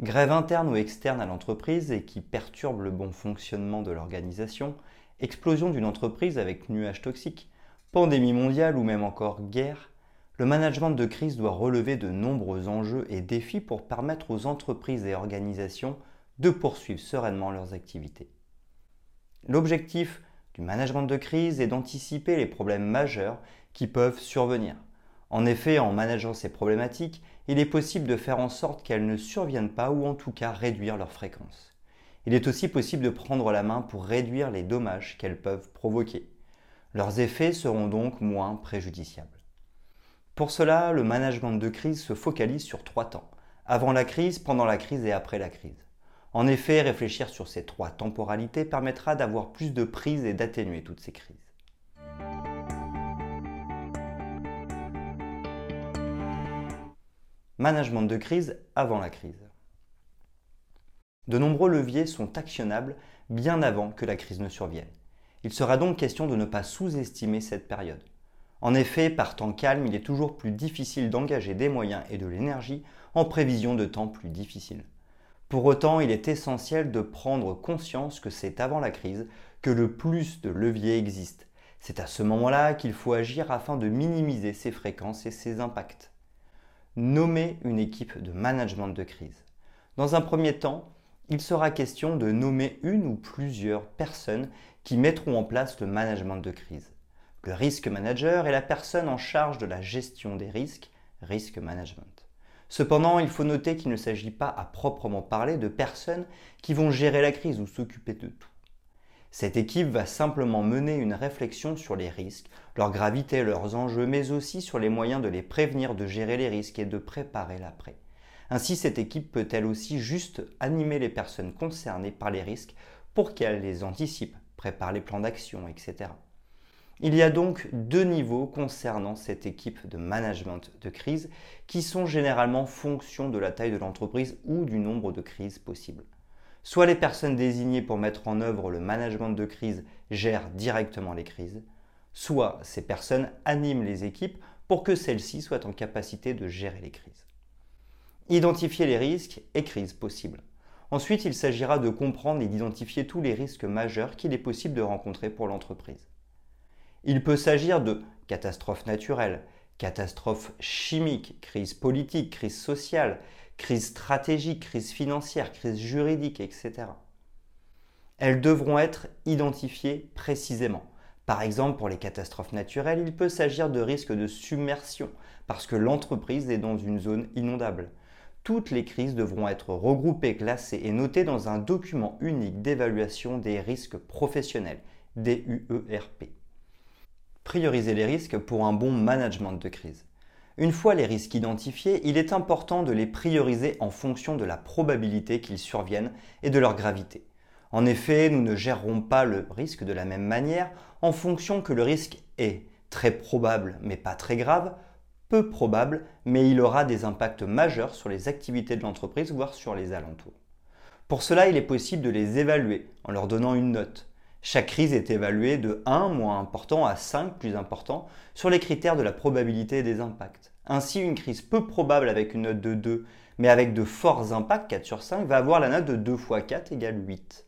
Grève interne ou externe à l'entreprise et qui perturbe le bon fonctionnement de l'organisation, explosion d'une entreprise avec nuages toxiques, pandémie mondiale ou même encore guerre, le management de crise doit relever de nombreux enjeux et défis pour permettre aux entreprises et organisations de poursuivre sereinement leurs activités. L'objectif du management de crise est d'anticiper les problèmes majeurs qui peuvent survenir. En effet, en manageant ces problématiques, il est possible de faire en sorte qu'elles ne surviennent pas ou en tout cas réduire leur fréquence. Il est aussi possible de prendre la main pour réduire les dommages qu'elles peuvent provoquer. Leurs effets seront donc moins préjudiciables. Pour cela, le management de crise se focalise sur trois temps. Avant la crise, pendant la crise et après la crise. En effet, réfléchir sur ces trois temporalités permettra d'avoir plus de prise et d'atténuer toutes ces crises. Management de crise avant la crise. De nombreux leviers sont actionnables bien avant que la crise ne survienne. Il sera donc question de ne pas sous-estimer cette période. En effet, par temps calme, il est toujours plus difficile d'engager des moyens et de l'énergie en prévision de temps plus difficiles. Pour autant, il est essentiel de prendre conscience que c'est avant la crise que le plus de leviers existent. C'est à ce moment-là qu'il faut agir afin de minimiser ses fréquences et ses impacts nommer une équipe de management de crise. Dans un premier temps, il sera question de nommer une ou plusieurs personnes qui mettront en place le management de crise. Le risk manager est la personne en charge de la gestion des risques, risk management. Cependant, il faut noter qu'il ne s'agit pas à proprement parler de personnes qui vont gérer la crise ou s'occuper de tout. Cette équipe va simplement mener une réflexion sur les risques, leur gravité, leurs enjeux, mais aussi sur les moyens de les prévenir, de gérer les risques et de préparer l'après. Ainsi, cette équipe peut elle aussi juste animer les personnes concernées par les risques pour qu'elles les anticipent, préparent les plans d'action, etc. Il y a donc deux niveaux concernant cette équipe de management de crise qui sont généralement fonction de la taille de l'entreprise ou du nombre de crises possibles. Soit les personnes désignées pour mettre en œuvre le management de crise gèrent directement les crises, soit ces personnes animent les équipes pour que celles-ci soient en capacité de gérer les crises. Identifier les risques et crises possibles. Ensuite, il s'agira de comprendre et d'identifier tous les risques majeurs qu'il est possible de rencontrer pour l'entreprise. Il peut s'agir de catastrophes naturelles, catastrophes chimiques, crises politiques, crises sociales, crise stratégique, crise financière, crise juridique, etc. Elles devront être identifiées précisément. Par exemple, pour les catastrophes naturelles, il peut s'agir de risques de submersion, parce que l'entreprise est dans une zone inondable. Toutes les crises devront être regroupées, classées et notées dans un document unique d'évaluation des risques professionnels, DUERP. Prioriser les risques pour un bon management de crise. Une fois les risques identifiés, il est important de les prioriser en fonction de la probabilité qu'ils surviennent et de leur gravité. En effet, nous ne gérerons pas le risque de la même manière en fonction que le risque est très probable mais pas très grave, peu probable mais il aura des impacts majeurs sur les activités de l'entreprise voire sur les alentours. Pour cela, il est possible de les évaluer en leur donnant une note. Chaque crise est évaluée de 1 moins important à 5 plus important sur les critères de la probabilité des impacts. Ainsi, une crise peu probable avec une note de 2, mais avec de forts impacts, 4 sur 5, va avoir la note de 2 x 4 égale 8.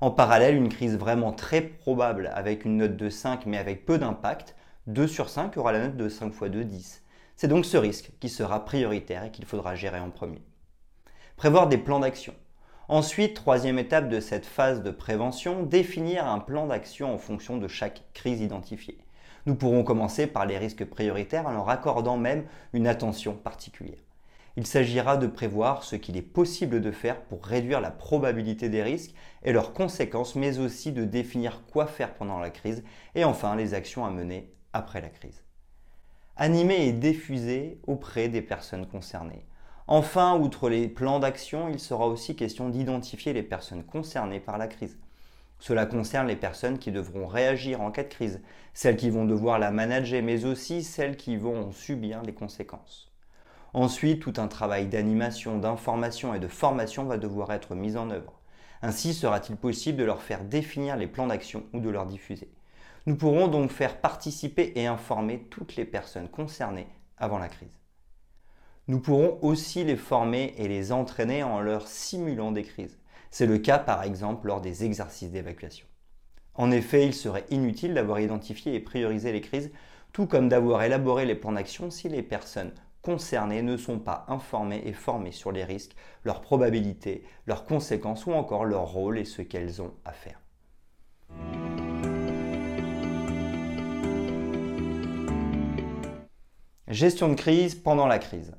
En parallèle, une crise vraiment très probable avec une note de 5 mais avec peu d'impact, 2 sur 5 aura la note de 5 x 2, 10. C'est donc ce risque qui sera prioritaire et qu'il faudra gérer en premier. Prévoir des plans d'action. Ensuite, troisième étape de cette phase de prévention, définir un plan d'action en fonction de chaque crise identifiée. Nous pourrons commencer par les risques prioritaires en leur accordant même une attention particulière. Il s'agira de prévoir ce qu'il est possible de faire pour réduire la probabilité des risques et leurs conséquences, mais aussi de définir quoi faire pendant la crise et enfin les actions à mener après la crise. Animer et diffuser auprès des personnes concernées. Enfin, outre les plans d'action, il sera aussi question d'identifier les personnes concernées par la crise. Cela concerne les personnes qui devront réagir en cas de crise, celles qui vont devoir la manager, mais aussi celles qui vont subir les conséquences. Ensuite, tout un travail d'animation, d'information et de formation va devoir être mis en œuvre. Ainsi sera-t-il possible de leur faire définir les plans d'action ou de leur diffuser. Nous pourrons donc faire participer et informer toutes les personnes concernées avant la crise. Nous pourrons aussi les former et les entraîner en leur simulant des crises. C'est le cas par exemple lors des exercices d'évacuation. En effet, il serait inutile d'avoir identifié et priorisé les crises, tout comme d'avoir élaboré les plans d'action si les personnes concernées ne sont pas informées et formées sur les risques, leurs probabilités, leurs conséquences ou encore leur rôle et ce qu'elles ont à faire. Gestion de crise pendant la crise.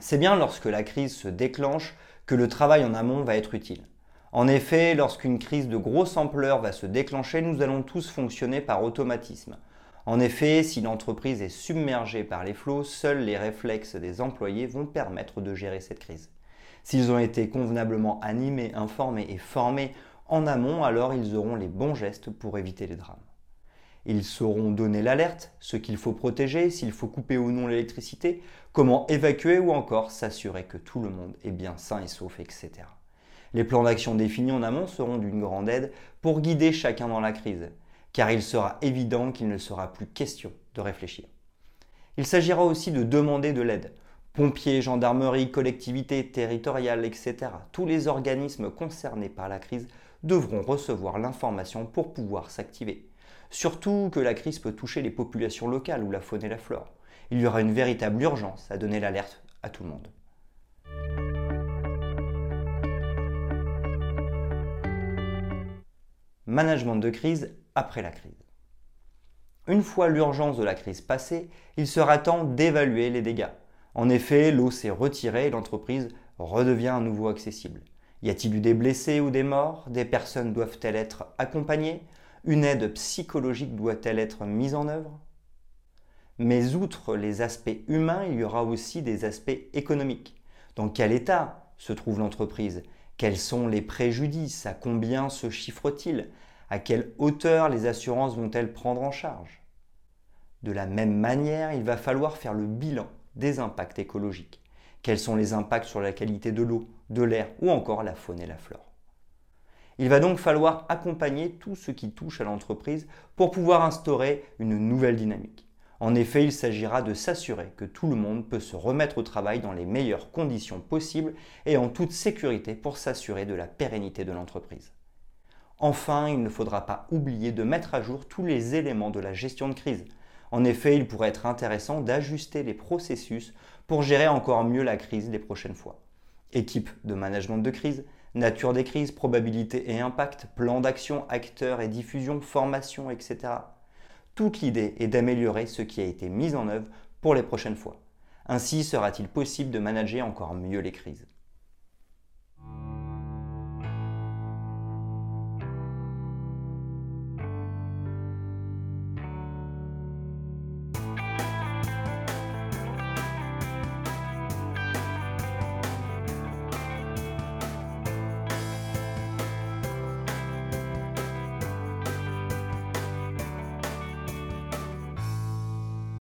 C'est bien lorsque la crise se déclenche que le travail en amont va être utile. En effet, lorsqu'une crise de grosse ampleur va se déclencher, nous allons tous fonctionner par automatisme. En effet, si l'entreprise est submergée par les flots, seuls les réflexes des employés vont permettre de gérer cette crise. S'ils ont été convenablement animés, informés et formés en amont, alors ils auront les bons gestes pour éviter les drames. Ils sauront donner l'alerte, ce qu'il faut protéger, s'il faut couper ou non l'électricité, comment évacuer ou encore s'assurer que tout le monde est bien sain et sauf, etc. Les plans d'action définis en amont seront d'une grande aide pour guider chacun dans la crise, car il sera évident qu'il ne sera plus question de réfléchir. Il s'agira aussi de demander de l'aide. Pompiers, gendarmerie, collectivités territoriales, etc. Tous les organismes concernés par la crise devront recevoir l'information pour pouvoir s'activer. Surtout que la crise peut toucher les populations locales ou la faune et la flore. Il y aura une véritable urgence à donner l'alerte à tout le monde. Management de crise après la crise. Une fois l'urgence de la crise passée, il sera temps d'évaluer les dégâts. En effet, l'eau s'est retirée et l'entreprise redevient à nouveau accessible. Y a-t-il eu des blessés ou des morts? Des personnes doivent-elles être accompagnées? Une aide psychologique doit-elle être mise en œuvre? Mais outre les aspects humains, il y aura aussi des aspects économiques. Dans quel état se trouve l'entreprise? Quels sont les préjudices? À combien se chiffrent-ils À quelle hauteur les assurances vont-elles prendre en charge? De la même manière, il va falloir faire le bilan des impacts écologiques. Quels sont les impacts sur la qualité de l'eau, de l'air ou encore la faune et la flore? Il va donc falloir accompagner tout ce qui touche à l'entreprise pour pouvoir instaurer une nouvelle dynamique. En effet, il s'agira de s'assurer que tout le monde peut se remettre au travail dans les meilleures conditions possibles et en toute sécurité pour s'assurer de la pérennité de l'entreprise. Enfin, il ne faudra pas oublier de mettre à jour tous les éléments de la gestion de crise. En effet, il pourrait être intéressant d'ajuster les processus pour gérer encore mieux la crise les prochaines fois. Équipe de management de crise, nature des crises, probabilité et impact, plan d'action, acteurs et diffusion, formation, etc. Toute l'idée est d'améliorer ce qui a été mis en œuvre pour les prochaines fois. Ainsi sera-t-il possible de manager encore mieux les crises.